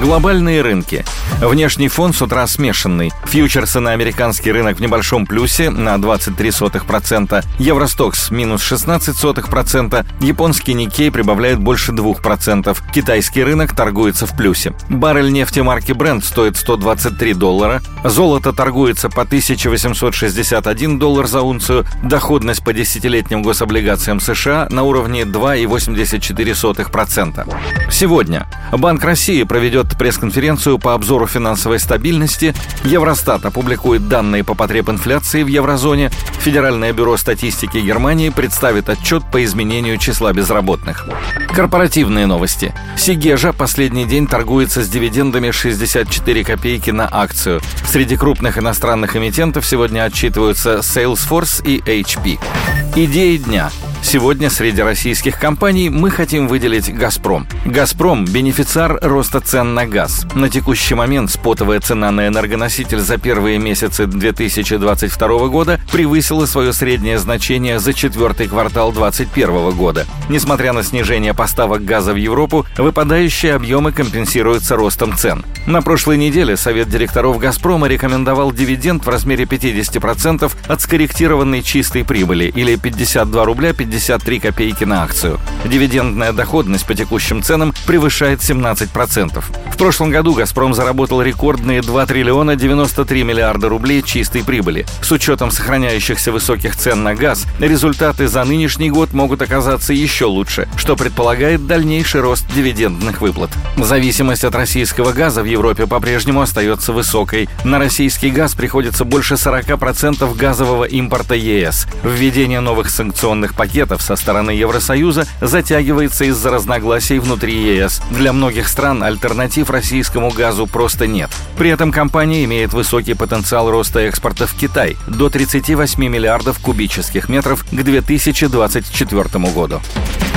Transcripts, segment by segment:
Глобальные рынки. Внешний фон с утра смешанный. Фьючерсы на американский рынок в небольшом плюсе на 23%, Евростокс минус 16%, японский Никей прибавляет больше 2%, китайский рынок торгуется в плюсе. Баррель нефти марки Brent стоит 123 доллара, золото торгуется по 1861 доллар за унцию, доходность по десятилетним гособлигациям США на уровне 2,84%. Сегодня Банк России проведет пресс-конференцию по обзору финансовой стабильности, Евростат опубликует данные по потреб инфляции в еврозоне, Федеральное бюро статистики Германии представит отчет по изменению числа безработных. Корпоративные новости. Сигежа последний день торгуется с дивидендами 64 копейки на акцию. Среди крупных иностранных эмитентов сегодня отчитываются Salesforce и HP. Идеи дня – Сегодня среди российских компаний мы хотим выделить «Газпром». «Газпром» – бенефициар роста цен на газ. На текущий момент спотовая цена на энергоноситель за первые месяцы 2022 года превысила свое среднее значение за четвертый квартал 2021 года. Несмотря на снижение поставок газа в Европу, выпадающие объемы компенсируются ростом цен. На прошлой неделе Совет директоров «Газпрома» рекомендовал дивиденд в размере 50% от скорректированной чистой прибыли или 52 рубля 50 53 копейки на акцию. Дивидендная доходность по текущим ценам превышает 17%. Прошлом году «Газпром» заработал рекордные 2 триллиона 93 миллиарда рублей чистой прибыли. С учетом сохраняющихся высоких цен на газ, результаты за нынешний год могут оказаться еще лучше, что предполагает дальнейший рост дивидендных выплат. Зависимость от российского газа в Европе по-прежнему остается высокой. На российский газ приходится больше 40% газового импорта ЕС. Введение новых санкционных пакетов со стороны Евросоюза затягивается из-за разногласий внутри ЕС. Для многих стран альтернатив российскому газу просто нет. При этом компания имеет высокий потенциал роста экспорта в Китай до 38 миллиардов кубических метров к 2024 году.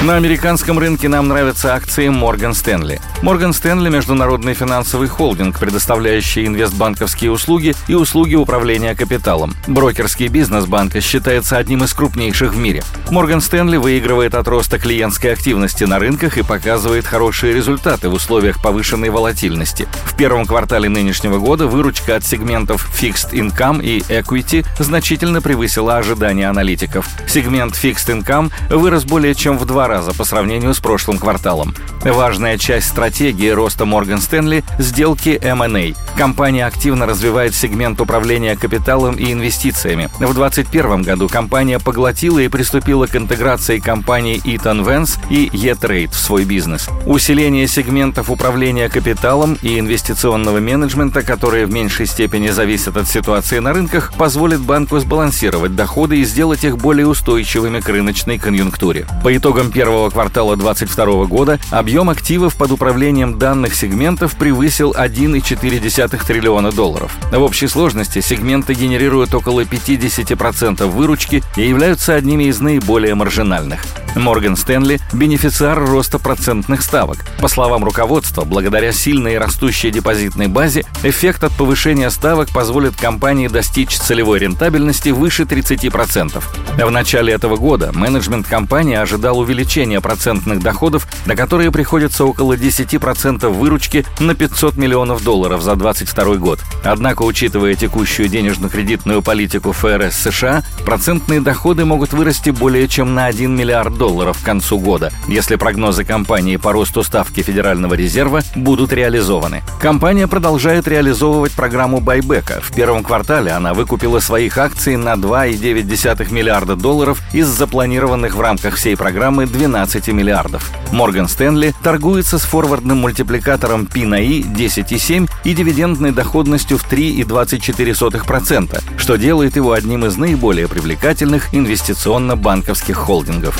На американском рынке нам нравятся акции Morgan Stanley. Morgan Stanley – международный финансовый холдинг, предоставляющий инвестбанковские услуги и услуги управления капиталом. Брокерский бизнес банка считается одним из крупнейших в мире. Morgan Stanley выигрывает от роста клиентской активности на рынках и показывает хорошие результаты в условиях повышенной волатильности. В первом квартале нынешнего года выручка от сегментов Fixed Income и Equity значительно превысила ожидания аналитиков. Сегмент Fixed Income вырос более чем в два раза по сравнению с прошлым кварталом. Важная часть стратегии роста Morgan Stanley – сделки M&A. Компания активно развивает сегмент управления капиталом и инвестициями. В 2021 году компания поглотила и приступила к интеграции компаний Eaton Vance и E-Trade в свой бизнес. Усиление сегментов управления капиталом и инвестиционного менеджмента, которые в меньшей степени зависят от ситуации на рынках, позволит банку сбалансировать доходы и сделать их более устойчивыми к рыночной конъюнктуре. По итогам первого квартала 2022 года объем активов под управлением данных сегментов превысил 1,4 триллиона долларов. В общей сложности сегменты генерируют около 50% выручки и являются одними из наиболее маржинальных. Морган Стэнли – бенефициар роста процентных ставок. По словам руководства, благодаря сильной и растущей депозитной базе, эффект от повышения ставок позволит компании достичь целевой рентабельности выше 30%. В начале этого года менеджмент компании ожидал увеличения процентных доходов, на которые приходится около 10% выручки на 500 миллионов долларов за 2022 год. Однако, учитывая текущую денежно-кредитную политику ФРС США, процентные доходы могут вырасти более чем на 1 миллиард долларов долларов к концу года, если прогнозы компании по росту ставки Федерального резерва будут реализованы. Компания продолжает реализовывать программу байбека. В первом квартале она выкупила своих акций на 2,9 миллиарда долларов из запланированных в рамках всей программы 12 миллиардов. Морган Стэнли торгуется с форвардным мультипликатором P на I 10,7 и дивидендной доходностью в 3,24%, что делает его одним из наиболее привлекательных инвестиционно-банковских холдингов.